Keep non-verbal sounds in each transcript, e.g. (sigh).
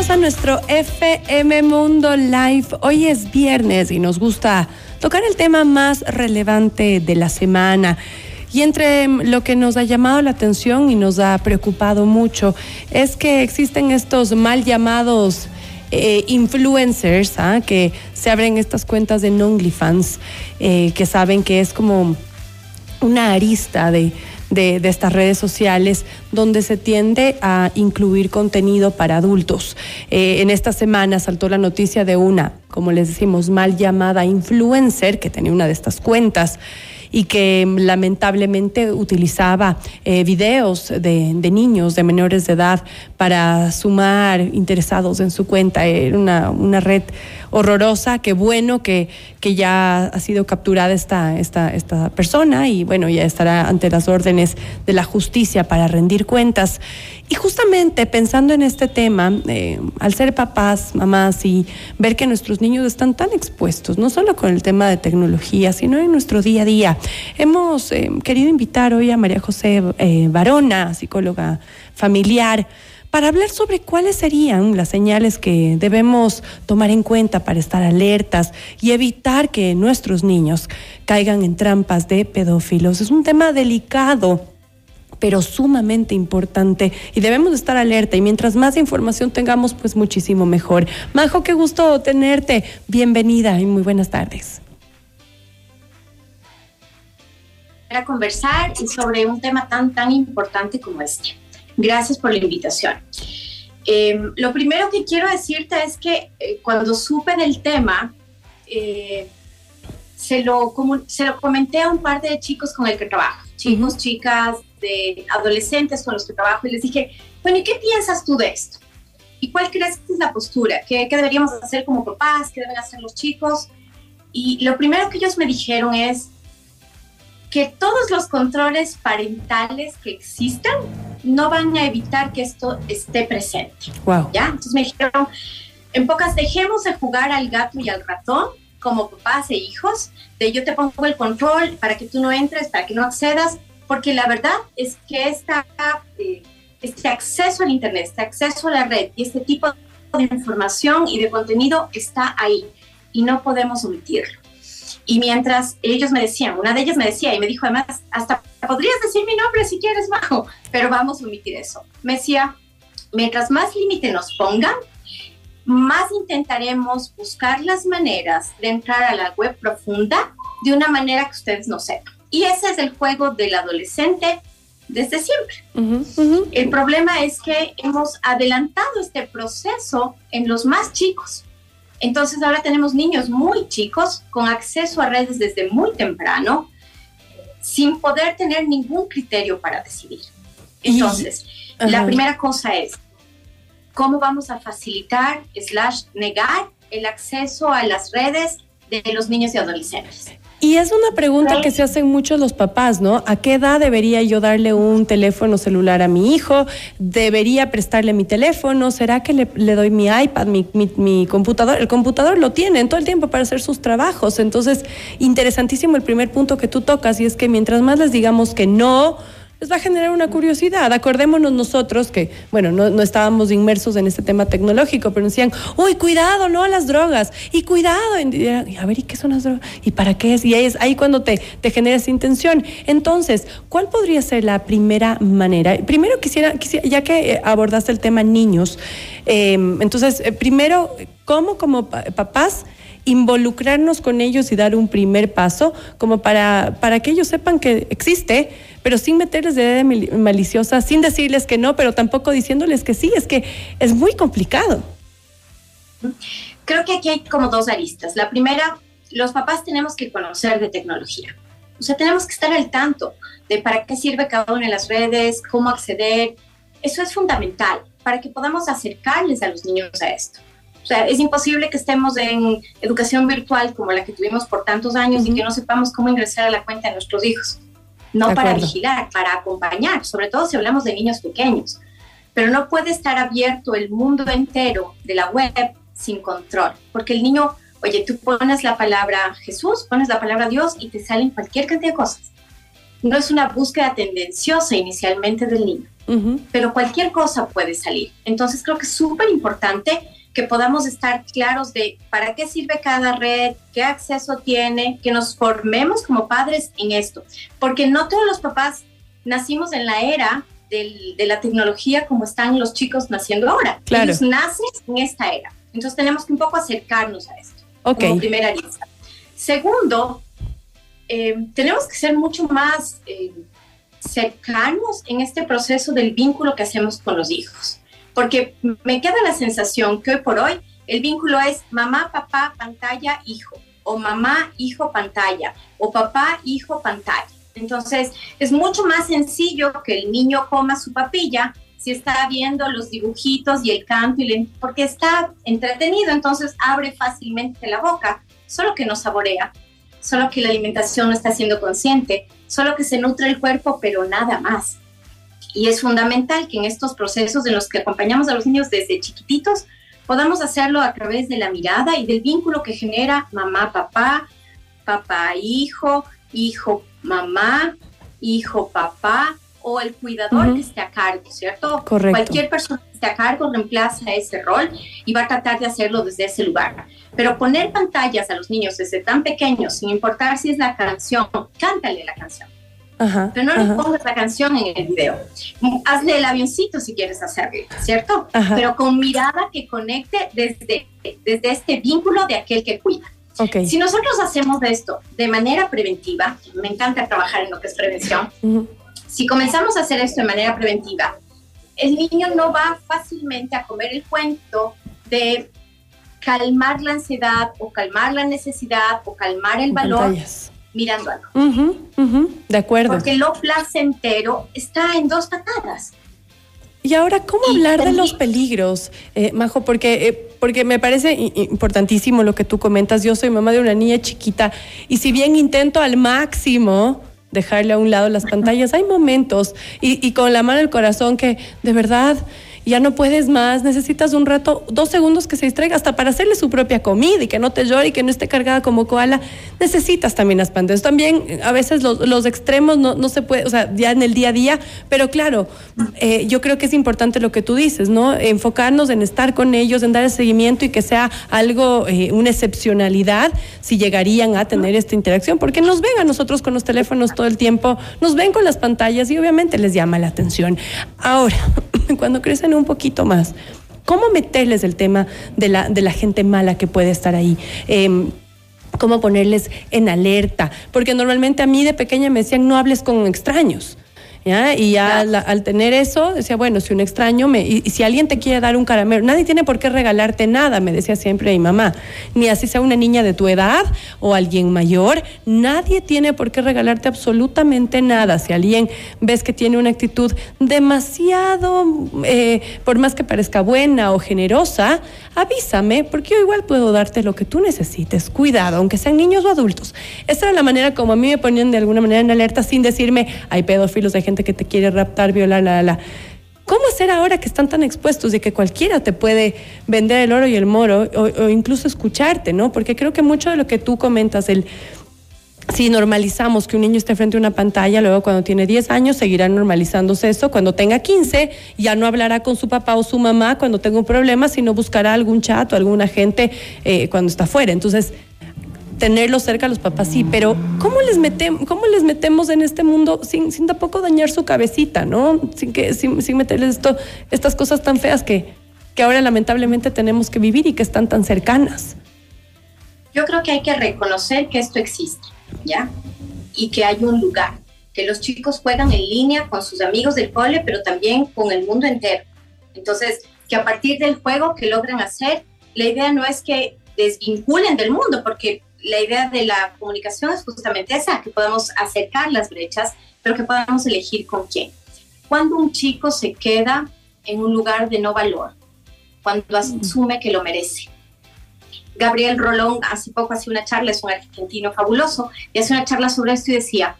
bienvenidos a nuestro FM Mundo Live. Hoy es viernes y nos gusta tocar el tema más relevante de la semana. Y entre lo que nos ha llamado la atención y nos ha preocupado mucho es que existen estos mal llamados eh, influencers ¿ah? que se abren estas cuentas de OnlyFans, eh, que saben que es como una arista de de, estas redes sociales donde se tiende a incluir contenido para adultos. Eh, en esta semana saltó la noticia de una, como les decimos, mal llamada influencer que tenía una de estas cuentas y que mm, lamentablemente utilizaba eh, videos de, niños, de menores de edad, para sumar interesados en su cuenta. Era una, una red horrorosa, qué bueno que, que ya ha sido capturada esta, esta, esta persona y bueno, ya estará ante las órdenes de la justicia para rendir cuentas. Y justamente pensando en este tema, eh, al ser papás, mamás y ver que nuestros niños están tan expuestos, no solo con el tema de tecnología, sino en nuestro día a día, hemos eh, querido invitar hoy a María José eh, Barona, psicóloga familiar, para hablar sobre cuáles serían las señales que debemos tomar en cuenta para estar alertas y evitar que nuestros niños caigan en trampas de pedófilos. Es un tema delicado pero sumamente importante y debemos estar alerta y mientras más información tengamos, pues muchísimo mejor. Majo, qué gusto tenerte. Bienvenida y muy buenas tardes. Para conversar sobre un tema tan, tan importante como este. Gracias por la invitación. Em, lo primero que quiero decirte es que eh, cuando supe del tema, eh, se, lo, se lo comenté a un par de chicos con el que trabajo, chicos, chicas, de adolescentes con los que trabajo y les dije, bueno, ¿y qué piensas tú de esto? ¿Y cuál crees que es la postura? ¿Qué, qué deberíamos hacer como papás? ¿Qué deben hacer los chicos? Y lo primero que ellos me dijeron es que todos los controles parentales que existan no van a evitar que esto esté presente. Wow. ¿Ya? Entonces me dijeron, en pocas, dejemos de jugar al gato y al ratón como papás e hijos, de yo te pongo el control para que tú no entres, para que no accedas, porque la verdad es que esta, eh, este acceso al Internet, este acceso a la red y este tipo de información y de contenido está ahí y no podemos omitirlo. Y mientras ellos me decían, una de ellas me decía y me dijo además, hasta podrías decir mi nombre si quieres, bajo, pero vamos a omitir eso. Me decía, mientras más límite nos pongan, más intentaremos buscar las maneras de entrar a la web profunda de una manera que ustedes no sepan. Y ese es el juego del adolescente desde siempre. El problema es que hemos adelantado este proceso en los más chicos. Entonces ahora tenemos niños muy chicos con acceso a redes desde muy temprano, sin poder tener ningún criterio para decidir. Entonces, la primera cosa es, ¿cómo vamos a facilitar, slash, negar el acceso a las redes de los niños y adolescentes? Y es una pregunta que se hacen muchos los papás, ¿no? ¿A qué edad debería yo darle un teléfono celular a mi hijo? ¿Debería prestarle mi teléfono? ¿Será que le, doy mi iPad, mi, mi, computador? El computador lo tiene todo el tiempo para hacer sus trabajos. Entonces, interesantísimo el primer punto que tú tocas y es que mientras más les digamos que no, les va a generar una curiosidad. Acordémonos nosotros que, bueno, no, estábamos inmersos en este tema tecnológico, pero decían, uy, cuidado, no a las drogas, y cuidado, y, a ver, ¿y qué son las drogas? ¿Y para qué es? Y ahí es ahí cuando te, te genera esa intención. Entonces, ¿cuál podría ser la primera manera? Primero quisiera, ya que eh, abordaste el tema niños, em, entonces, eh, primero, ¿cómo como papás involucrarnos con ellos y dar un primer paso como para, para que ellos sepan que existe, pero sin meterles de idea maliciosa, sin decirles que no, pero tampoco diciéndoles que sí, es que es muy complicado. Creo que aquí hay como dos aristas. La primera, los papás tenemos que conocer de tecnología. O sea, tenemos que estar al tanto de para qué sirve cada una de las redes, cómo acceder. Eso es fundamental para que podamos acercarles a los niños a esto. O sea, es imposible que estemos en educación virtual como la que tuvimos por tantos años y que no sepamos cómo ingresar a la cuenta de nuestros hijos. No para vigilar, para acompañar, sobre todo si hablamos de niños pequeños. Pero no puede estar abierto el mundo entero de la web sin control, porque el niño, oye, tú pones la palabra Jesús, pones la palabra Dios y te salen cualquier cantidad de cosas. no es una búsqueda tendenciosa inicialmente del niño, pero cualquier cosa puede salir. Entonces creo que es súper importante que podamos estar claros de para qué sirve cada red, qué acceso tiene, que nos formemos como padres en esto, porque no todos los papás nacimos en la era de la tecnología como están los chicos naciendo ahora. Claro. Ellos nacen en esta era. Entonces tenemos que un poco acercarnos a esto. Ok. Como primera lista. Segundo, eh, tenemos que ser mucho más eh, cercanos en este proceso del vínculo que hacemos con los hijos. Porque me queda la sensación que hoy por hoy el vínculo es mamá, papá, pantalla, hijo. O mamá, hijo, pantalla. O papá, hijo, pantalla. Entonces, es mucho más sencillo que el niño coma su papilla si está viendo los dibujitos y el canto, y porque está entretenido, entonces abre fácilmente la boca, solo que no saborea, solo que la alimentación no está siendo consciente, solo que se nutre el cuerpo, pero nada más. Y es fundamental que en estos procesos en los que acompañamos a los niños desde chiquititos, podamos hacerlo a través de la mirada y del vínculo que genera mamá-papá, papá-hijo, hijo-mamá, hijo-papá, o el cuidador que esté a cargo, ¿cierto? Correcto. Cualquier persona que esté a cargo reemplaza ese rol y va a tratar de hacerlo desde ese lugar. Pero poner pantallas a los niños desde tan pequeños, sin importar si es la canción, cántale la canción. Ajá, pero no le pongas la canción en el video. Hazle el avioncito si quieres hacerlo, ¿cierto? Pero con mirada que conecte desde, desde este vínculo de aquel que cuida. Okay. Si nosotros hacemos esto de manera preventiva, me encanta trabajar en lo que es prevención, si comenzamos a hacer esto de manera preventiva, el niño no va fácilmente a comer el cuento de calmar la ansiedad o calmar la necesidad o calmar el valor mirando algo. de acuerdo. Porque lo placentero está en dos patadas. Y ahora, ¿cómo hablar de los peligros, eh, Majo? Porque, eh, porque me parece importantísimo lo que tú comentas. Yo soy mamá de una niña chiquita y si bien intento al máximo dejarle a un lado las pantallas. Hay momentos y, y con la mano el corazón que de verdad ya no puedes más, necesitas un rato, dos segundos que se distraiga hasta para hacerle su propia comida y que no te llore y que no esté cargada como koala, necesitas también las pantallas. También a veces los, los extremos no, no, se puede, o sea, ya en el día a día, pero claro, eh, yo creo que es importante lo que tú dices, ¿no? Enfocarnos en estar con ellos, en dar el seguimiento y que sea algo, eh, una excepcionalidad si llegarían a tener esta interacción, porque nos ven a nosotros con los teléfonos todo el tiempo, nos ven con las pantallas y obviamente les llama la atención. Ahora, (laughs) cuando crecen un poquito más, ¿cómo meterles el tema de la, de la gente mala que puede estar ahí? Em, cómo ponerles en alerta, porque normalmente a mí de pequeña me decían no hables con extraños. Y ya al, tener eso, decía, bueno, si un extraño me. Y, si alguien te quiere dar un caramelo, nadie tiene por qué regalarte nada, me decía siempre mi mamá. Ni así sea una niña de tu edad o alguien mayor, nadie tiene por qué regalarte absolutamente nada. Si alguien ves que tiene una actitud demasiado, eh, por más que parezca buena o generosa, avísame, porque yo igual puedo darte lo que tú necesites. Cuidado, aunque sean niños o adultos. Esa era la manera como a mí me ponían de alguna manera en alerta sin decirme, hay pedófilos de gente que te quiere raptar, violar, la, la. ¿Cómo hacer ahora que están tan expuestos de que cualquiera te puede vender el oro y el moro o, incluso escucharte, ¿no? Porque creo que mucho de lo que tú comentas, el si normalizamos que un niño esté frente a una pantalla, luego cuando tiene 10 años seguirá normalizándose eso, cuando tenga 15 ya no hablará con su papá o su mamá cuando tenga un problema, sino buscará algún chat o alguna gente eh, cuando está fuera. Entonces, tenerlos cerca a los papás, sí, pero ¿cómo les, metemos, cómo les metemos en este mundo sin, sin tampoco dañar su cabecita, ¿no? Sin, que, sin, sin meterles esto, estas cosas tan feas que, que ahora lamentablemente tenemos que vivir y que están tan cercanas. Yo creo que hay que reconocer que esto existe, ¿ya? Y que hay un lugar, que los chicos juegan en línea con sus amigos del cole, pero también con el mundo entero. Entonces, que a partir del juego que logran hacer, la idea no es que desvinculen del mundo, porque la idea de la comunicación es justamente esa, que podamos acercar las brechas, pero que podamos elegir con quién. Cuando un chico se queda en un lugar de no valor, cuando asume que lo merece. Gabriel Rolón hace poco hacía una charla, es un argentino fabuloso, y hace una charla sobre esto y decía,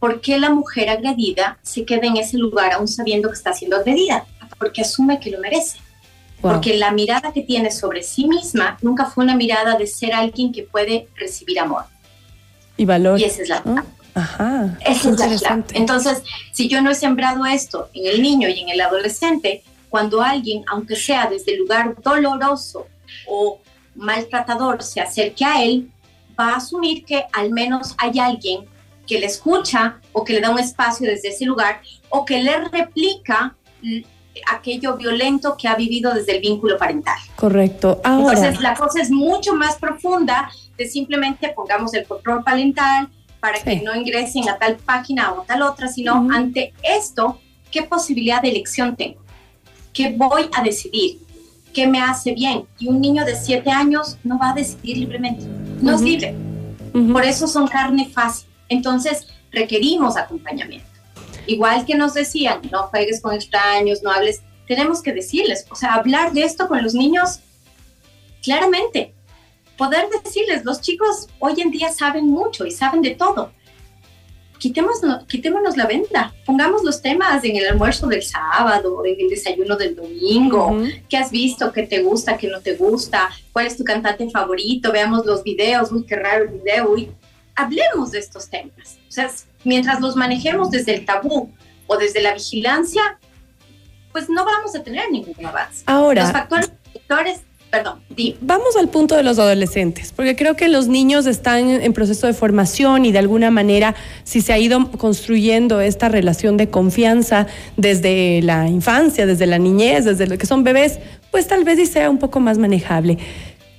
¿por qué la mujer agredida se queda en ese lugar aún sabiendo que está siendo agredida? Porque asume que lo merece. Porque la mirada que tiene sobre sí misma nunca fue una mirada de ser alguien que puede recibir amor. Y valor. Y esa es la Ajá. Es. Entonces, si yo no he sembrado esto en el niño y en el adolescente, cuando alguien, aunque sea desde el lugar doloroso o maltratador, se acerque a él, va a asumir que al menos hay alguien que le escucha o que le da un espacio desde ese lugar o que le replica aquello violento que ha vivido desde el vínculo parental. Correcto. Entonces la cosa es mucho más profunda de simplemente pongamos el control parental para que no ingresen a tal página o tal otra, sino ante esto, ¿qué posibilidad de elección tengo? ¿Qué voy a decidir? ¿Qué me hace bien? Y un niño de siete años no va a decidir libremente, no es libre. Por eso son carne fácil. Entonces requerimos acompañamiento. Igual que nos decían, no juegues con extraños, no hables, tenemos que decirles, o sea, hablar de esto con los niños claramente. Poder decirles, los chicos hoy en día saben mucho y saben de todo. Quitémonos, quitémonos la venda, pongamos los temas en el almuerzo del sábado, en el desayuno del domingo, qué has visto, qué te gusta, qué no te gusta, cuál es tu cantante favorito, veamos los videos, uy, qué raro el video, uy, hablemos de estos temas. O sea, mientras los manejemos desde el tabú o desde la vigilancia, pues no vamos a tener ningún avance. Ahora, los factores, perdón, vamos al punto de los adolescentes, porque creo que los niños están en proceso de formación y de alguna manera, si se ha ido construyendo esta relación de confianza desde la infancia, desde la niñez, desde lo que son bebés, pues tal vez sí sea un poco más manejable.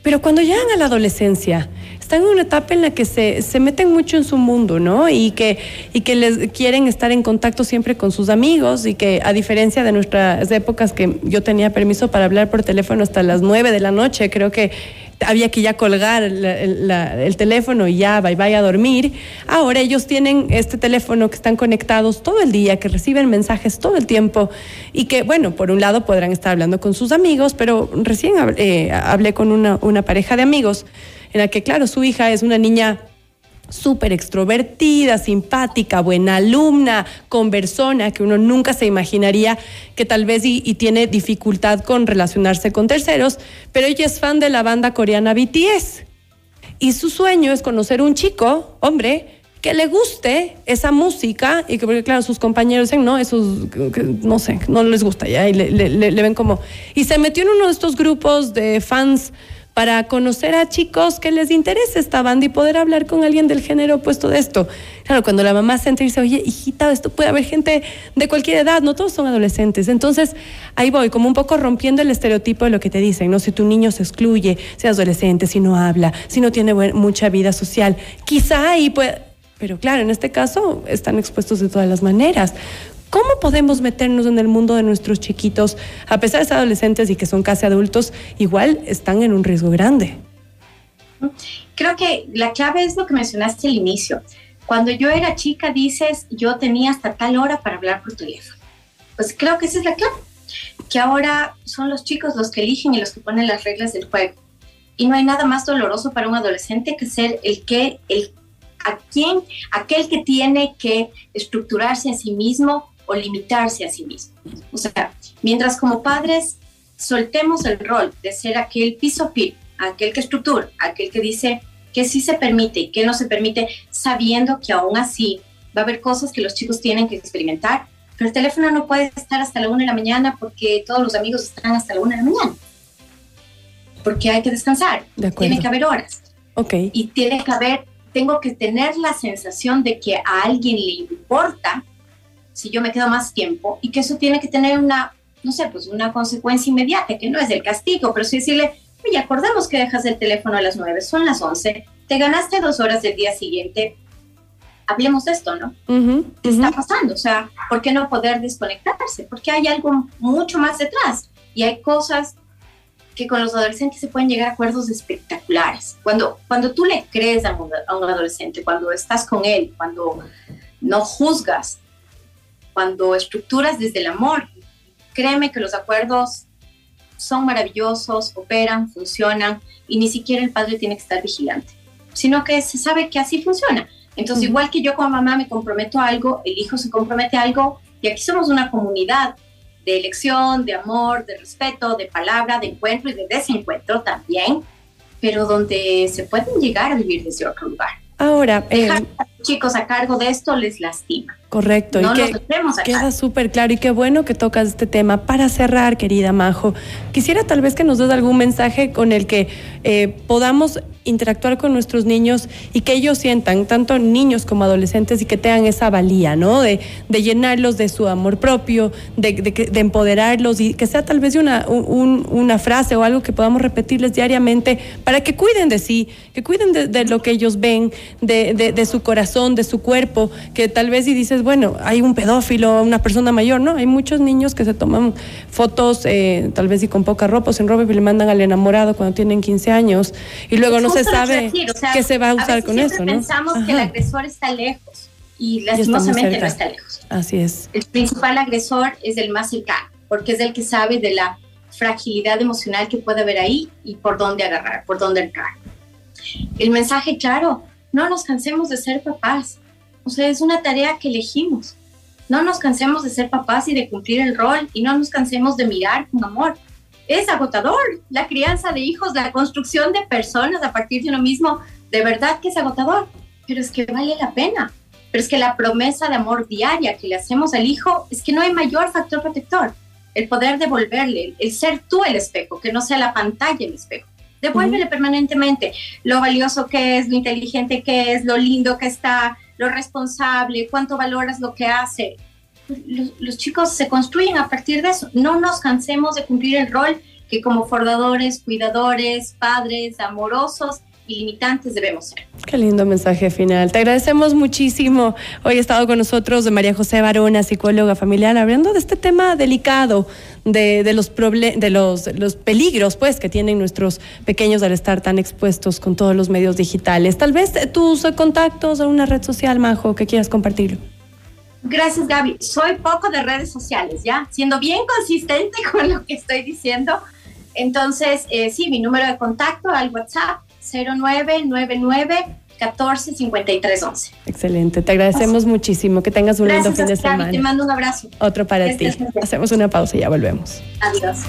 Pero cuando llegan a la adolescencia, están en una etapa en la que se, se, meten mucho en su mundo, ¿no? Y que, y que les quieren estar en contacto siempre con sus amigos y que a diferencia de nuestras épocas que yo tenía permiso para hablar por teléfono hasta las nueve de la noche, creo que había que ya colgar el teléfono y ya bye bye a dormir. Ahora ellos tienen este teléfono que están conectados todo el día, que reciben mensajes todo el tiempo y que, bueno, por un lado podrán estar hablando con sus amigos, pero recién eh, hablé con una, una pareja de amigos en la que, claro, su hija es una niña súper extrovertida, simpática, buena alumna, conversona, que uno nunca se imaginaría que tal vez y, tiene dificultad con relacionarse con terceros, pero ella es fan de la banda coreana BTS. Y su sueño es conocer un chico, hombre, que le guste esa música y que, porque claro, sus compañeros dicen, no, esos, no sé, no les gusta ya, y le, le ven como... Y se metió en uno de estos grupos de fans para conocer a chicos que les interese esta banda y poder hablar con alguien del género opuesto de esto. Claro, cuando la mamá se entra y dice, oye, hijita, esto puede haber gente de cualquier edad, no todos son adolescentes. Entonces, ahí voy, como un poco rompiendo el estereotipo de lo que te dicen, ¿no? Si tu niño se excluye, si es adolescente, si no habla, si no tiene mucha vida social, quizá ahí puede... Pero claro, en este caso están expuestos de todas las maneras. ¿Cómo podemos meternos en el mundo de nuestros chiquitos, a pesar de ser adolescentes y que son casi adultos, igual están en un riesgo grande? Creo que la clave es lo que mencionaste al inicio. Cuando yo era chica, dices, yo tenía hasta tal hora para hablar por teléfono. Pues creo que esa es la clave. Que ahora son los chicos los que eligen y los que ponen las reglas del juego. Y no hay nada más doloroso para un adolescente que ser el que, el, a quien, aquel que tiene que estructurarse a sí mismo o limitarse a sí mismo. O sea, mientras como padres soltemos el rol de ser aquel piso firme, aquel que estructura, aquel que dice que sí se permite y que no se permite, sabiendo que aún así va a haber cosas que los chicos tienen que experimentar, pero el teléfono no puede estar hasta la una de la mañana porque todos los amigos están hasta la una de la mañana. Porque hay que descansar, tiene que haber horas. Okay. Y tiene que haber, tengo que tener la sensación de que a alguien le importa si yo me quedo más tiempo y que eso tiene que tener una, no sé, pues una consecuencia inmediata, que no es el castigo, pero sí decirle, oye, acordemos que dejas el teléfono a las 9, son las 11, te ganaste dos horas del día siguiente, hablemos de esto, ¿no? ¿Qué está pasando? O sea, ¿por qué no poder desconectarse? Porque hay algo mucho más detrás y hay cosas que con los adolescentes se pueden llegar a acuerdos espectaculares. Cuando, cuando tú le crees a un, a un adolescente, cuando estás con él, cuando no juzgas, cuando estructuras desde el amor, créeme que los acuerdos son maravillosos, operan, funcionan y ni siquiera el padre tiene que estar vigilante, sino que se sabe que así funciona. Entonces, igual que yo como mamá me comprometo a algo, el hijo se compromete a algo y aquí somos una comunidad de elección, de amor, de respeto, de palabra, de encuentro y de desencuentro también, pero donde se pueden llegar a vivir desde otro lugar. Ahora, dejar a los chicos a cargo de esto les lastima. Correcto. No y que queda súper claro y qué bueno que tocas este tema. Para cerrar, querida Majo, quisiera tal vez que nos des algún mensaje con el que eh, podamos interactuar con nuestros niños y que ellos sientan, tanto niños como adolescentes, y que tengan esa valía, ¿no? De, de llenarlos de su amor propio, de, de que- de empoderarlos y que sea tal vez una, un- una frase o algo que podamos repetirles diariamente para que cuiden de sí, que cuiden de, lo que ellos ven, de, de- de su corazón, de su cuerpo, que tal vez si dices, bueno, hay un pedófilo, una persona mayor, ¿no? Hay muchos niños que se toman fotos, eh, tal vez y con poca ropa, o sin ropa, y le mandan al enamorado cuando tienen 15 años y luego no se que sabe o sea, qué se va a usar veces con eso, ¿no? Pensamos que Ajá. el agresor está lejos y lastimosamente no está lejos. Así es. El principal agresor es el más cercano, porque es el que sabe de la fragilidad emocional que puede haber ahí y por dónde agarrar, por dónde entrar. El mensaje claro, no nos cansemos de ser papás. O sea, es una tarea que elegimos. No nos cansemos de ser papás y de cumplir el rol y no nos cansemos de mirar con amor. Es agotador la crianza de hijos, la construcción de personas a partir de uno mismo. De verdad que es agotador, pero es que vale la pena. Pero es que la promesa de amor diaria que le hacemos al hijo es que no hay mayor factor protector. El poder devolverle, el ser tú el espejo, que no sea la pantalla el espejo. Devuélvele permanentemente lo valioso que es, lo inteligente que es, lo lindo que está, lo responsable, cuánto valoras lo que hace. Los, los chicos se construyen a partir de eso. No nos cansemos de cumplir el rol que como formadores, cuidadores, padres, amorosos y limitantes debemos ser. Qué lindo mensaje final. Te agradecemos muchísimo. Hoy ha estado con nosotros María José Barona, psicóloga familiar, hablando de este tema delicado, de, de los, de los, los peligros pues, que tienen nuestros pequeños al estar tan expuestos con todos los medios digitales. Tal vez tus contactos o una red social, Majo, que quieras compartirlo. Gracias, Gaby. Soy poco de redes sociales, ¿ya? Siendo bien consistente (laughs) con lo que estoy diciendo. Entonces, eh, sí, mi número de contacto al WhatsApp 0999 14 53 11. Excelente. Te agradecemos muchísimo. Que tengas un lindo Gracias, fin de Gaby. Te semana. mando un abrazo. Otro para ti. Hacemos una pausa y ya volvemos. Adiós.